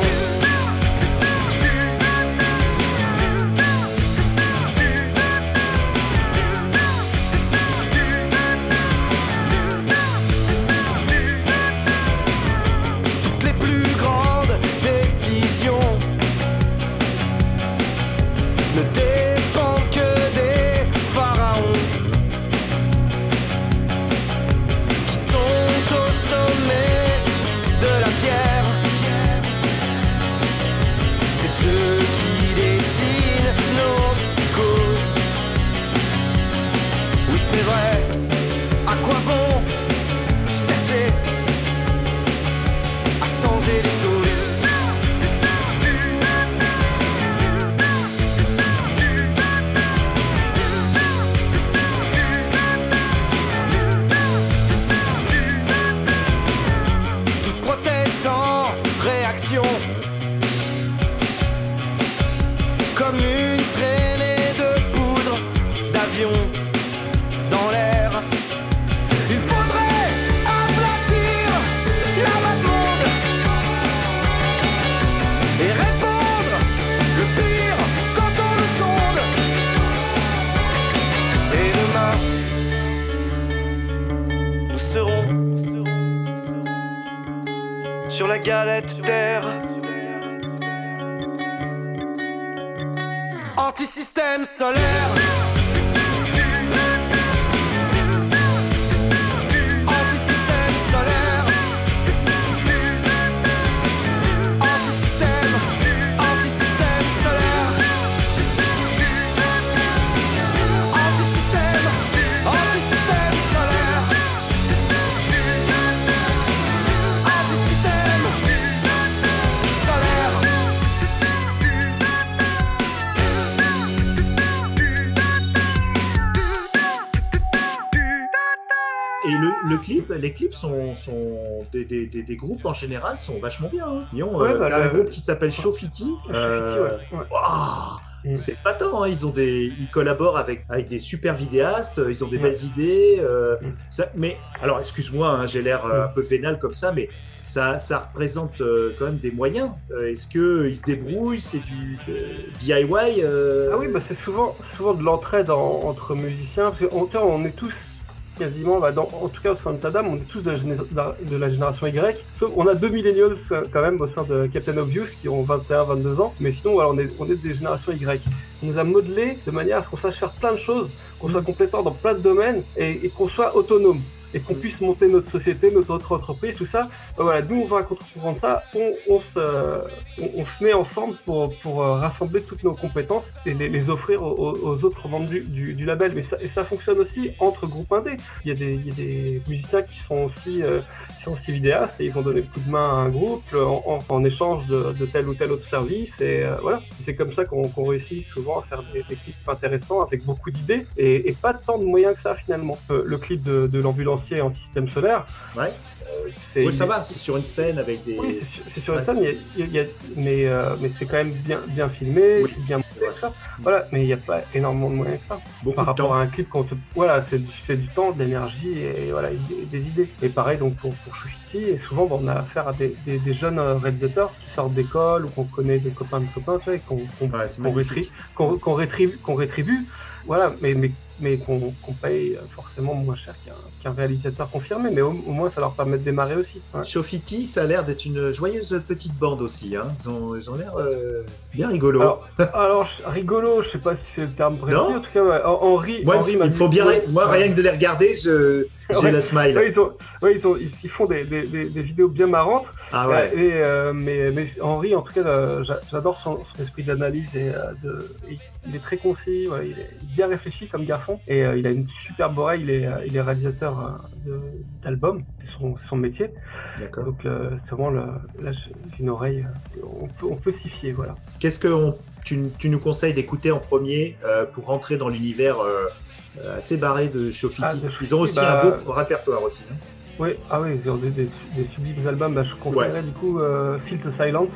Le, le clip, les clips sont, sont des, des, des, des groupes en général sont vachement bien. Hein. Disons, Ouais, euh, bah, un le- groupe qui s'appelle Shofiti. Euh, Ouais, ouais. Ouah, Mm. c'est pas tant, hein. ils ont des, ils collaborent avec avec des super vidéastes, ils ont des Mm. belles idées. euh, Mm. ça, mais alors, excuse-moi, hein, j'ai l'air euh, un peu vénal comme ça, mais ça, ça représente euh, quand même des moyens. Euh, Est-ce que ils se débrouillent C'est du DIY Ah oui, bah c'est souvent, souvent de l'entraide en- entre musiciens. Parce vois, on est tous quasiment, bah, dans, en tout cas au sein de Tadam, on est tous de la, de la génération Y. Sauf, on a deux millennials euh, quand même au sein de Captain Obvious qui ont 21, 22 ans. Mais sinon, voilà, on, est, on est des générations Y. On nous a modelé de manière à ce qu'on sache faire plein de choses, qu'on soit compétent dans plein de domaines et, et qu'on soit autonome. Et qu'on puisse monter notre société, notre autre entreprise, tout ça. Bah, voilà, nous, on va de ça. On, on, se, on, se met ensemble pour, pour euh, rassembler toutes nos compétences et les, les offrir aux- aux autres membres du, du, du label. Mais ça, et ça fonctionne aussi entre groupes indés. Il y a des, il y a des musiciens qui sont aussi, euh, aussi vidéastes et ils vont donner le coup de main à un groupe en, en, en échange de, de tel ou tel autre service. Et euh, voilà, c'est comme ça qu'on réussit souvent à faire des, des clips intéressants avec beaucoup d'idées et, et pas tant de moyens que ça finalement. Euh, le clip de, de l'ambulancier en système solaire, Ouais. Oui, ça va, c'est sur une scène avec des. oui, c'est sur- une scène, il y a- il y mais, euh, mais c'est quand même bien, bien filmé, Oui, bien monté, ça. Voilà, mais il n'y a pas énormément de moyens que ça. beaucoup Par rapport temps. à un clip, qu'on te... voilà, c'est du, du temps, de l'énergie et voilà, et des, idées. Et pareil donc pour, pour et souvent bon, on a affaire à des, des, des jeunes euh, réalisateurs qui sortent d'école ou qu'on connaît des copains de copains, tu sais, qu'on qu'on Ouais, rétribue, qu'on rétribue, voilà, mais, mais, mais qu'on paye forcément moins cher qu'un réalisateur confirmé, mais au, au moins ça leur permet de démarrer aussi. ouais. Shofiti, ça a l'air d'être une joyeuse petite bande aussi. Hein. Ils ont, ils ont l'air euh, bien rigolos. Alors, rigolo, je sais pas si c'est le terme précis, Non en tout cas, ouais, Hen- Henri, moi, Henri il faut bien. Moi, rien que de les regarder, j'ai Ouais. la smile. Ils, ont, ouais, ils, ont- ils- ils font des, des, des, des vidéos bien marrantes. Ah ouais. Et, euh, mais, mais Henri, en tout cas, euh, j'a- j'adore son, son esprit d'analyse et euh, de, il, est très concis, ouais, il est bien réfléchi comme garçon et il a une superbe oreille. Il est, il est réalisateur d'albums, c'est son, métier. D'accord. Donc c'est vraiment le, là, j'ai une oreille, on peut, on peut s'y fier, voilà. Qu'est-ce que on- tu, tu nous conseilles d'écouter en premier pour rentrer dans l'univers assez barré de Shofiti Ah, Ils ont aussi bah, un beau répertoire aussi. hein. Oui, ah oui, ont des, des, sublimes albums. Bah, je conseillerais du coup euh, Silence.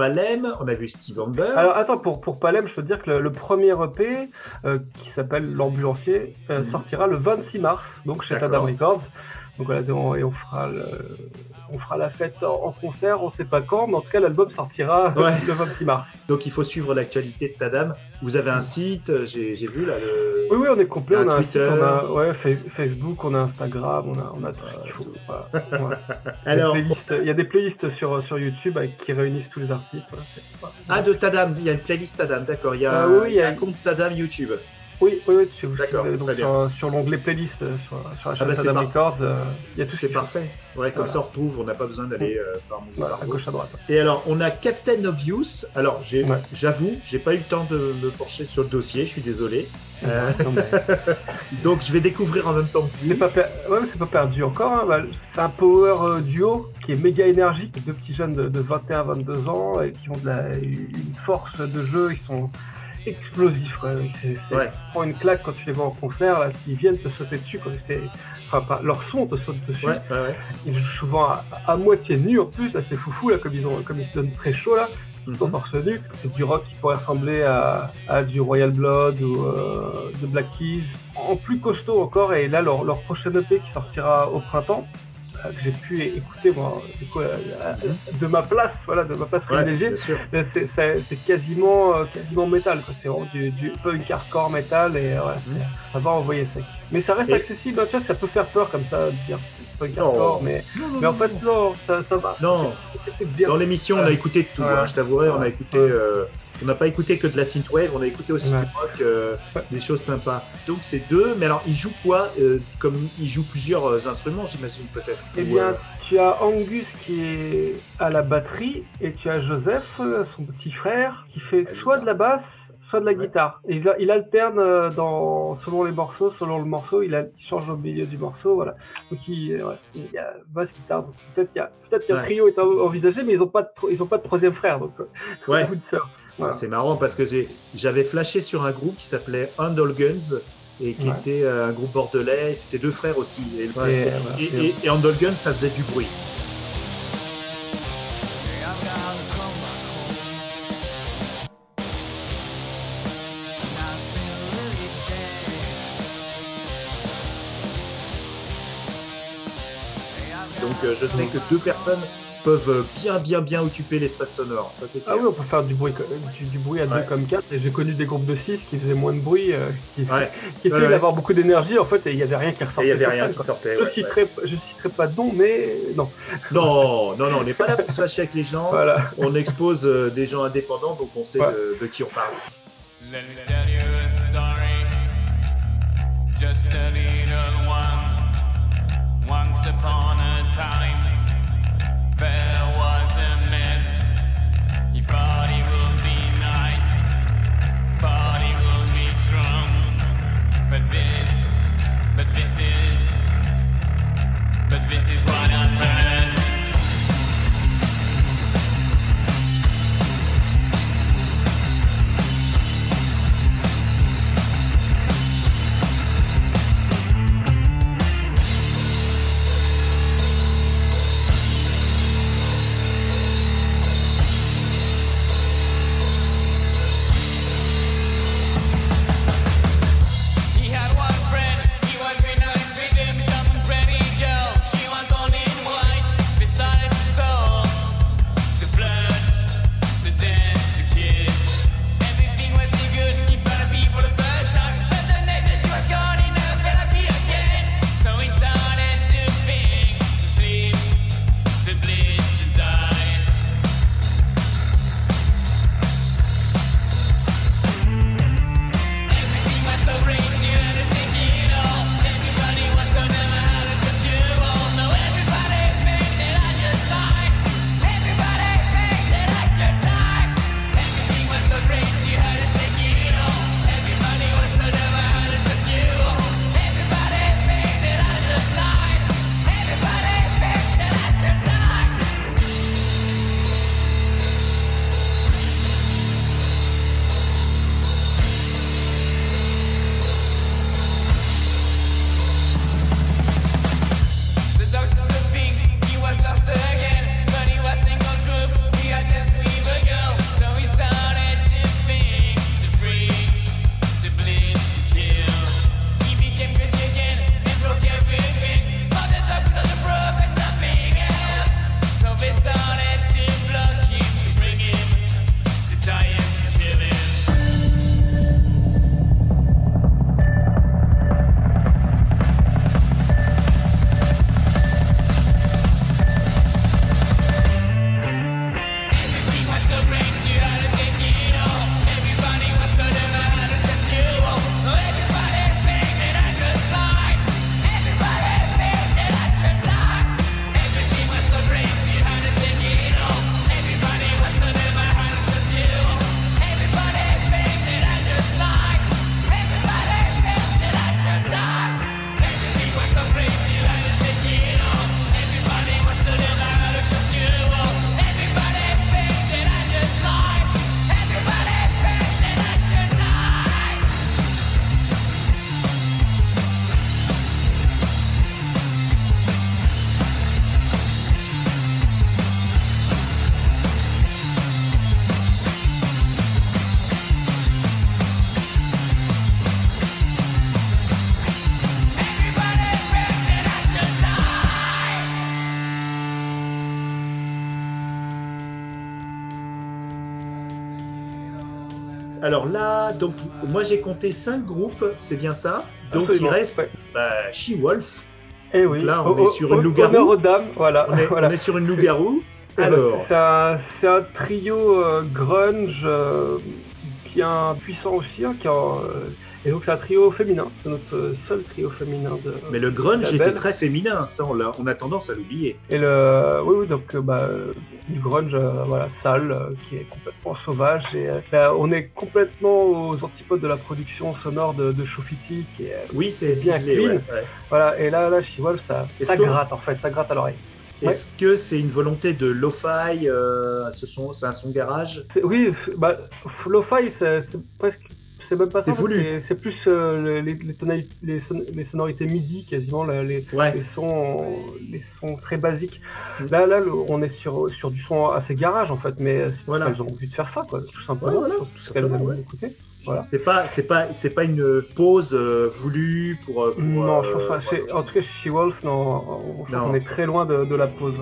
Palem, on a vu Steve Amber. Alors attends, pour, pour Palem, je peux te dire que le, le premier EP, euh, qui s'appelle L'Ambulancier, euh, Mhm. sortira le 26 mars, donc chez. Tadam Records. Donc voilà, et on fera, le, on fera la fête en, concert, on sait pas quand, mais en tout cas l'album sortira Ouais. le 26 mars. Donc il faut suivre l'actualité de Tadam. Vous avez un site, euh, j'ai vu là le. Oui, oui, on est complet, Un on a Twitter. un site, on a ouais, Facebook, on a Instagram, on a, on a tout. Voilà. Ouais. Alors, Il y a des playlists sur, sur YouTube avec- qui réunissent tous les artistes. voilà, ah de Tadam, il y a une playlist Tadam, d'accord. Il y a, Ah oui, il y a- un compte Tadam YouTube. Oui, oui, oui, tu- vous D'accord, donc, sur, sur l'onglet playlist euh, sur, sur la Ah chaîne bah, c'est Records, euh, il y a tout ce C'est qu'il faut. parfait. Ouais, comme Voilà. ça on retrouve, on n'a pas besoin d'aller euh, par Voilà, à gauche à droite. Et alors, on a Captain Obvious. Alors, j'ai- Ouais. j'avoue, j'ai pas eu le temps de me pencher sur le dossier, je suis désolé. Euh, Non, mais donc, je vais découvrir en même temps que C'est vous. pas, per- ouais, mais c'est pas perdu encore. hein. Bah, c'est un power euh, duo qui est méga énergique. Deux petits jeunes de, de 21-22 ans et qui ont de la, une force de jeu. Ils sont explosifs. quoi. C'est, c'est- Ouais. Tu prends une claque quand tu les vois en concert. Là, s'ils viennent te sauter dessus, quand c'est, enfin, pas, leur son te saute dessus. Ouais, ouais, ouais. Ils jouent souvent à, à moitié nus en plus. Là, c'est foufou là, comme ils ont, comme ils se donnent très chaud là. Ils sont Mhm. torse nu. C'est du rock qui pourrait ressembler à, à du Royal Blood ou euh, de Black Keys. En plus costaud encore, et là, leur, leur prochain EP qui sortira au printemps, que j'ai pu écouter moi, du coup, euh, euh, de ma place, voilà, de ma place privilégiée. Euh, C'est, quasiment, euh, quasiment métal, quoi. C'est vraiment du, du punk hardcore métal et euh, ouais, Mhm. ça va envoyer sec. Mais ça reste Et- accessible, hein, tu vois, ça peut faire peur comme ça de dire punk hardcore, mais, mais en fait, non, ça, ça va. Non, bien. dans l'émission, on a écouté de tout. Ouais. hein, je t'avouerai, on a écouté. Ouais. euh, on n'a pas écouté que de la synthwave, on a écouté aussi Ouais. du rock, euh, Ouais. des choses sympas. Donc c'est deux. Mais alors, ils jouent quoi euh, Comme ils jouent plusieurs euh, instruments, j'imagine peut-être? Eh bien, euh, tu as Angus qui est à la batterie et tu as Joseph, son petit frère, qui fait soit de la basse, soit de la Ouais. guitare. Et il, il alterne dans, selon les morceaux, selon le morceau, il, a- il change au milieu du morceau, voilà. Donc il, ouais, il y a basse, guitare. Donc peut-être qu'il y a, peut-être qu'un Ouais. trio est en- envisagé, mais ils n'ont pas, de tro- ils ont pas de troisième frère, donc Ouais. beaucoup de sœurs. C'est marrant parce que j'avais flashé sur un groupe qui s'appelait Handle Guns et qui Ouais. était euh, un groupe bordelais. C'était deux frères aussi. Et- et- et Handle Guns, ça faisait du bruit. Je sais que deux personnes peuvent bien, bien, bien occuper l'espace sonore. Ça c'est Ah oui, on peut faire du bruit, du, du bruit à Ouais. deux comme quatre. Et j'ai connu des groupes de six qui faisaient moins de bruit, euh, qui, Ouais. qui essayaient Ouais, d'avoir beaucoup d'énergie en fait, et il y avait rien qui ressortait. il n'y avait rien qui quoi. sortait. Je ouais. citerai, pas de nom, mais non. Non, non, non, on n'est pas là pour se fâcher avec les gens. Voilà. On expose euh, des gens indépendants, donc on sait Ouais. de, de qui on parle. Let me tell you a story. Just a little one. Once upon a time, there was a man. He thought he would be nice, thought he would be strong. But this, but this is, but this is what I've Alors là, donc moi j'ai compté cinq groupes, c'est bien ça. Donc il reste ouais. bah, She-Wolf. Eh oui. là, on Au- est au- sur une au- loup-garou. voilà. On est, voilà. on est sur une loup-garou. Alors, C'est un, trio euh, grunge euh, bien puissant aussi, hein, qui a, euh, et donc c'est un trio féminin, c'est notre seul trio féminin de. mais le grunge était très féminin, ça on a, on a tendance à l'oublier. Et le, oui, oui, donc euh, bah, du grunge, euh, voilà, sale, euh, qui est complètement sauvage. Et euh, là, on est complètement aux antipodes de la production sonore de, de Shofiti, qui est, Oui, c'est bien clean. ouais, ouais. voilà. Et là, là, She-Wolf, ça, ça que- gratte en fait, ça gratte à l'oreille. Est-ce que c'est une volonté de lo-fi euh, ce C'est un son garage? Oui, bah, lo-fi, c'est presque, c'est même pas ça. C'est plus euh, les, les, tonalités- les, son- les sonorités MIDI, quasiment là, les, Ouais. les sons, les sons très basiques. Mm. Là, là, le- on est sur sur du son assez garage en fait, mais Voilà. elles ont envie de faire ça, quoi, tout simplement. Ouais, voilà, Surtout tout qu'elles simplement, aiment ouais. écouter. Voilà. C'est pas, c'est pas, c'est pas une pause euh, voulue pour. euh, pour, Non, euh, je pense pas. En tout cas, chez She-Wolf, non, on, Non. est très loin de, de la pause.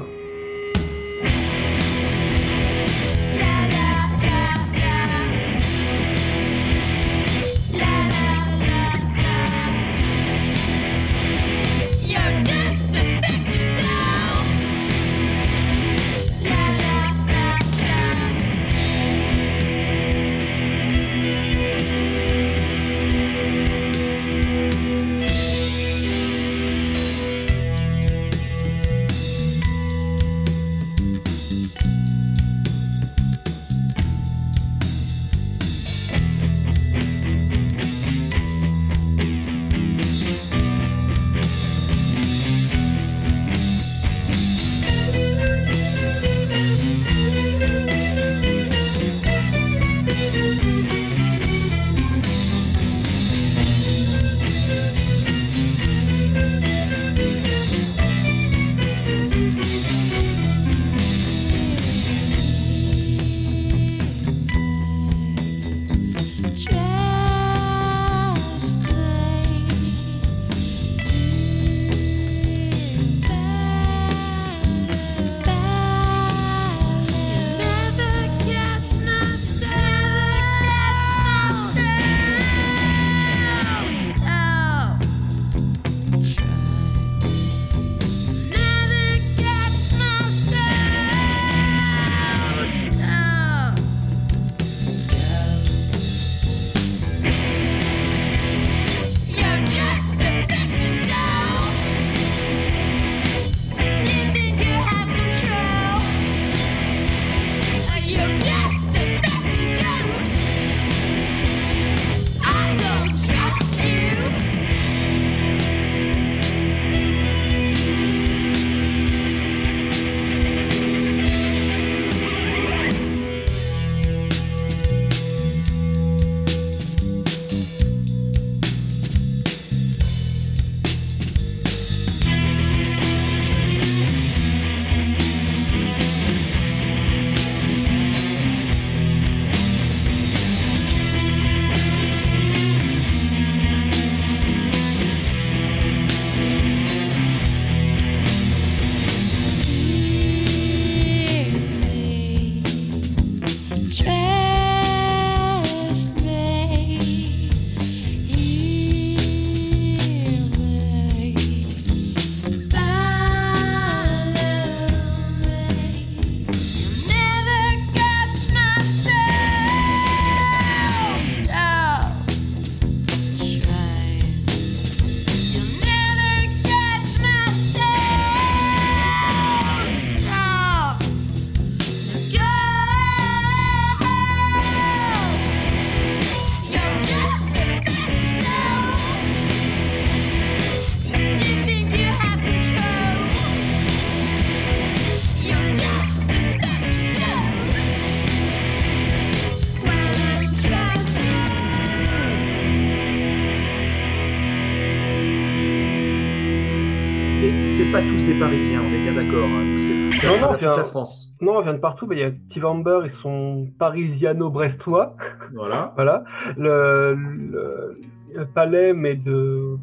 Des Parisiens, on est bien d'accord. hein. C'est Non, toute un- la France. Non, on vient de partout. Il y a Steve Amber et son parisiano-brestois. Voilà. Voilà. Le, le, le palais, mais de,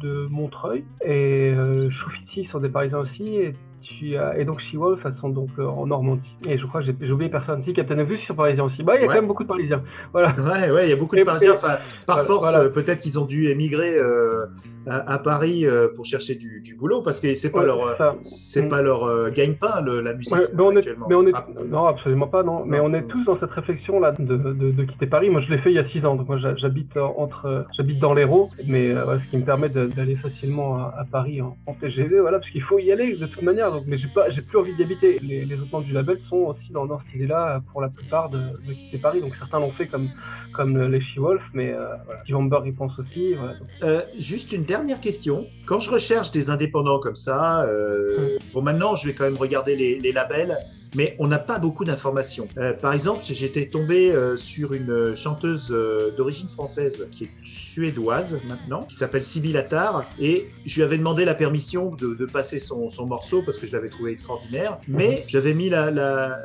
de Montreuil. Et euh, Choufiti sont des Parisiens aussi. Et as- et donc She-Wolf, elles sont donc euh, en Normandie. Et je crois que j'ai oublié personne aussi, Captain Obvious sur Parisien aussi. Bah, il y a Ouais. quand même beaucoup de Parisiens. Voilà. Ouais, ouais, il y a beaucoup de Et- Parisiens. Enfin, par voilà, force, voilà. euh, peut-être qu'ils ont dû émigrer euh, à, à Paris euh, pour chercher du, du boulot parce que c'est pas Ouais, leur, euh, c'est Mm. pas leur euh, gagne-pain le- la musique Ouais, mais on est, actuellement. mais on est, Ah, non, absolument pas, non. Mais Non. on est tous dans cette réflexion là de, de, de quitter Paris. Moi, je l'ai fait il y a six ans. Donc moi, j'ha- j'habite euh, entre, euh, j'habite dans l'Hérault, mais euh, ce qui me permet d'aller facilement à, à Paris en, en TGV, voilà, parce qu'il faut y aller de toute manière. Donc, mais j'ai pas, j'ai plus envie d'y habiter. Les, les autres membres du label sont aussi dans, dans cette idée-là pour la plupart de, de quitter Paris. Donc certains l'ont fait comme, comme les She-Wolf, mais euh, voilà. Steve Amber y pense aussi. Voilà. Euh, juste une dernière question. Quand je recherche des indépendants comme ça, euh, bon maintenant je vais quand même regarder les, les labels, mais on n'a pas beaucoup d'informations. Euh, par exemple, j'étais tombé euh, sur une chanteuse euh, d'origine française qui est suédoise maintenant, qui s'appelle Sybille Attard, et je lui avais demandé la permission de, de passer son, son morceau parce que je l'avais trouvé extraordinaire, mais j'avais mis la- la-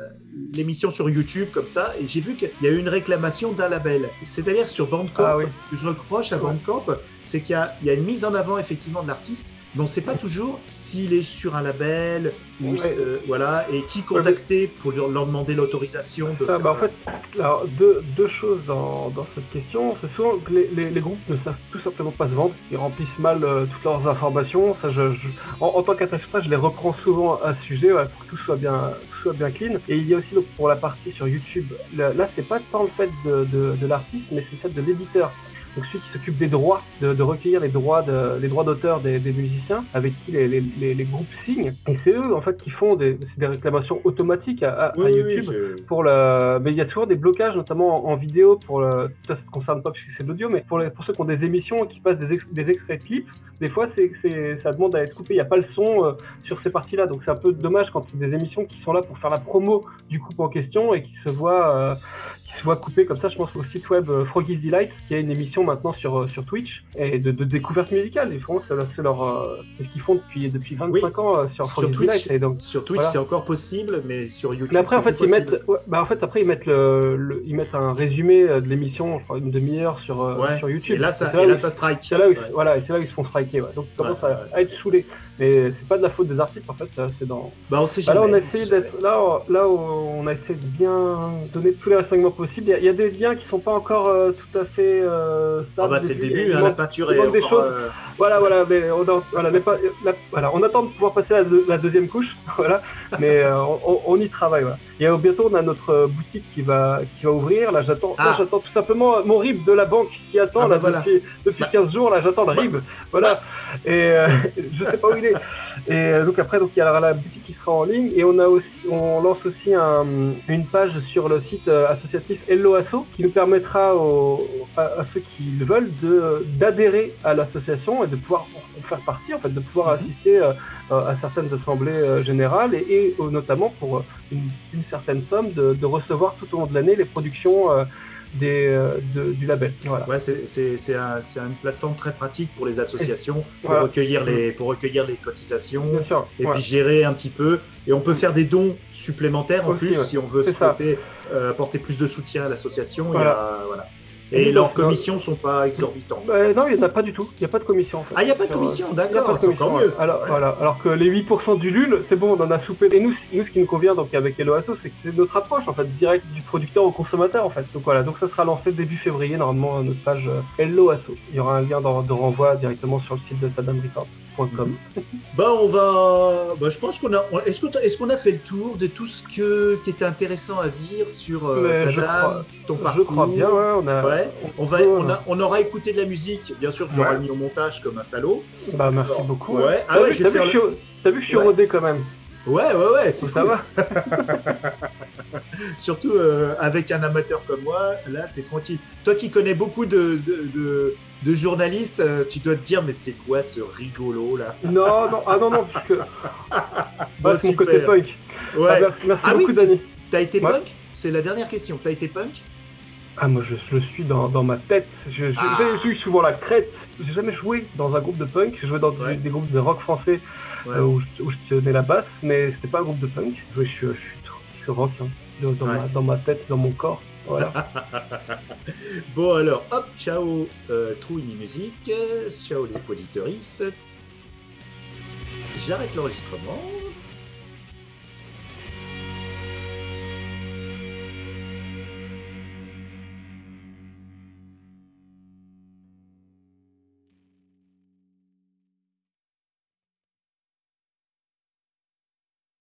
l'émission sur YouTube comme ça, et j'ai vu qu'il y a eu une réclamation d'un label. C'est-à-dire sur Bandcamp, Ah oui. ce que je reproche à. Bandcamp, c'est qu'il y y a une mise en avant effectivement de l'artiste, mais on ne sait pas toujours s'il est sur un label ou Ouais. euh, voilà et qui contacter pour leur, demander l'autorisation de. Ça, faire bah, en fait, alors, deux, deux choses dans, dans cette question. C'est souvent que les, les, les groupes ne savent tout simplement pas se vendre. Ils remplissent mal euh, toutes leurs informations. Ça, je, je- en, en tant qu'attaché, je les reprends souvent à ce sujet pour que tout soit bien, tout soit bien clean. Et il y a aussi donc, pour la partie sur YouTube, là, c'est pas tant le fait de, de, de l'artiste, mais c'est le fait de l'éditeur. Donc celui qui s'occupe des droits, de, de recueillir les droits de, les droits d'auteur des, des musiciens avec qui les, les, les, les groupes signent. Et c'est eux en fait qui font des, c'est des réclamations automatiques à, à- Oui, à oui, oui, YouTube pour le mais il y a toujours des blocages notamment en, en vidéo pour le ça ne concerne pas puisque c'est de l'audio mais pour les pour ceux qui ont des émissions et qui passent des, ex- des extraits de clips des fois c'est c'est ça demande à être coupé il n'y a pas le son euh, sur ces parties là donc c'est un peu dommage quand il y a des émissions qui sont là pour faire la promo du groupe en question et qui se voient euh, qui se voient couper comme ça je pense au site web euh, Froggy's Delight qui a une émission maintenant sur euh, sur Twitch et de, de découverte musicale ils font c'est leur euh, ce qu'ils font depuis depuis 25 Oui. ans sur Sur Froggy's Twitch, Delight et donc sur Twitch voilà. c'est encore possible, mais sur YouTube. mais après, en fait, ils mettent, ouais, bah, en fait, après, ils mettent le, le- ils mettent un résumé de l'émission, une demi-heure sur, Ouais. sur YouTube. Et là, ça, et là, ça strike. c'est là où, Ouais. voilà, et c'est là où ils se font striker. Donc, ils commencent à, à être saoulés. Mais c'est pas de la faute des artistes, en fait, c'est dans. Bah, on sait Bah, jamais. là, on a essayé d'être, là, on- là, où on a essayé de bien donner tous les renseignements possibles. Il y a, il y a des liens qui sont pas encore euh, tout à fait. Euh, Ah bah, c'est le début, hein, la peinture est des encore. choses. euh, Voilà, voilà, mais on, a- voilà, n'est pas- la- voilà, on attend de pouvoir passer à la, deux- la deuxième couche, voilà, mais euh, on, on y travaille. Voilà. Et euh, bientôt, on a notre euh, boutique qui va, qui va ouvrir. Là, j'attends, Ah. j'attends tout simplement mon RIB de la banque qui attend Ah bah là, voilà. depuis, depuis Bah. 15 jours. Là, j'attends le RIB, voilà. Et euh, je sais pas où il est. Et euh, donc après, donc il y aura la boutique qui sera en ligne et on a aussi, on lance aussi un- une page sur le site euh, associatif Hello Asso qui nous permettra aux, à, à ceux qui le veulent de d'adhérer à l'association et de pouvoir en faire partie, en fait, de pouvoir Mhm. assister euh, à certaines assemblées euh, générales et, et, euh, notamment pour une, une certaine somme de, de recevoir tout au long de l'année les productions euh, des, euh, de- du label. Voilà. Ouais, c'est- c'est c'est un- c'est une plateforme très pratique pour les associations, pour, Voilà. recueillir les, pour recueillir les cotisations, sûr. et ouais. puis gérer un petit peu. Et on peut faire des dons supplémentaires en Aussi, plus ouais. si on veut souhaiter euh, apporter plus de soutien à l'association. Voilà. Et leurs commissions sont pas exorbitantes. Euh, non, il n'y en a pas du tout. Il n'y a pas de commission. En fait. Ah, il n'y a pas de commission, d'accord, c'est encore mieux. Alors, Ouais. voilà. Alors que les 8% du LUL, c'est bon, on en a soupé. Et nous, nous, ce qui nous convient donc avec Hello Asso, c'est que c'est notre approche en fait, direct du producteur au consommateur en fait. Donc voilà, donc ça sera lancé début février normalement à notre page euh, Hello Asso. Il y aura un lien de, renvoi directement sur le site de Bah, on va. Bah, je pense qu'on a. Est-ce qu'on est a fait le tour de tout ce que... qui était intéressant à dire sur euh, Mais je Saddam, crois- ton Je parcours? crois bien, ouais, on a. Ouais. On, va, on, a- on aura écouté de la musique, bien sûr, que j'aurai Ouais. mis au montage comme un salaud. Bah merci Alors, beaucoup. ouais. Ah T'as ouais, vu, je vu que je suis- t'as vu que je suis Ouais. rodé quand même. Ouais, ouais, ouais, c'est Ça cool. va Surtout euh, avec un amateur comme moi, là, t'es tranquille. Toi qui connais beaucoup de, de, de- de journalistes, euh, tu dois te dire, mais c'est quoi ce rigolo là? Non, non, ah non, non, puisque. Bon, Ah, c'est mon côté punk. Ah, Ouais. merci merci Ah oui, beaucoup, Dani. T'as été Ouais. punk? C'est la dernière question. T'as été punk? Ah, moi, je, je suis dans, dans ma tête. Je- je- Ah. Eu souvent la crête. J'ai jamais joué dans un groupe de punk. J'ai joué dans des groupes de rock français Ouais. euh, où, je, où je tenais la basse, mais c'était pas un groupe de punk. Je, je, suis- je suis tr- je suis rock hein, dans, Ouais. ma, dans ma tête, dans mon corps. Voilà. Bon alors, hop, ciao euh, Trouini Musique, ciao les auditeuristes. J'arrête l'enregistrement.